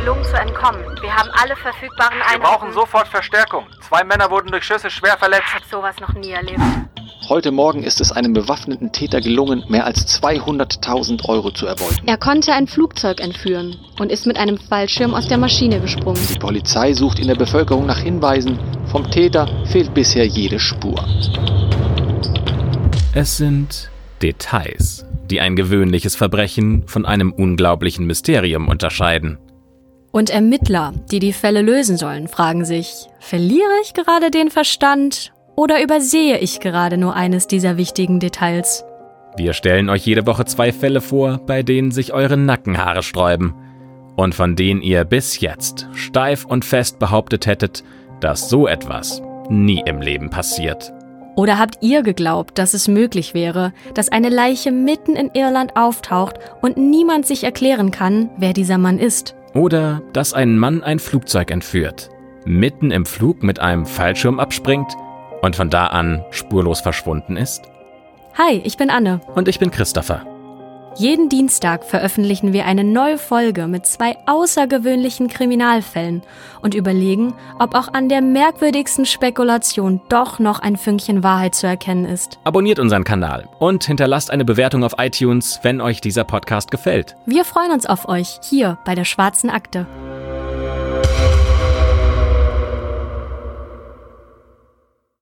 gelungen zu entkommen. Wir haben alle verfügbaren Einheiten. Wir brauchen sofort Verstärkung. Zwei Männer wurden durch Schüsse schwer verletzt. Ich habe sowas noch nie erlebt. Heute Morgen ist es einem bewaffneten Täter gelungen, mehr als 200.000 Euro zu erbeuten. Er konnte ein Flugzeug entführen und ist mit einem Fallschirm aus der Maschine gesprungen. Die Polizei sucht in der Bevölkerung nach Hinweisen. Vom Täter fehlt bisher jede Spur. Es sind Details, die ein gewöhnliches Verbrechen von einem unglaublichen Mysterium unterscheiden. Und Ermittler, die die Fälle lösen sollen, fragen sich, verliere ich gerade den Verstand oder übersehe ich gerade nur eines dieser wichtigen Details? Wir stellen euch jede Woche zwei Fälle vor, bei denen sich eure Nackenhaare sträuben und von denen ihr bis jetzt steif und fest behauptet hättet, dass so etwas nie im Leben passiert. Oder habt ihr geglaubt, dass es möglich wäre, dass eine Leiche mitten in Irland auftaucht und niemand sich erklären kann, wer dieser Mann ist? Oder dass ein Mann ein Flugzeug entführt, mitten im Flug mit einem Fallschirm abspringt und von da an spurlos verschwunden ist? Hi, ich bin Anne. Und ich bin Christopher. Jeden Dienstag veröffentlichen wir eine neue Folge mit zwei außergewöhnlichen Kriminalfällen und überlegen, ob auch an der merkwürdigsten Spekulation doch noch ein Fünkchen Wahrheit zu erkennen ist. Abonniert unseren Kanal und hinterlasst eine Bewertung auf iTunes, wenn euch dieser Podcast gefällt. Wir freuen uns auf euch hier bei der Schwarzen Akte.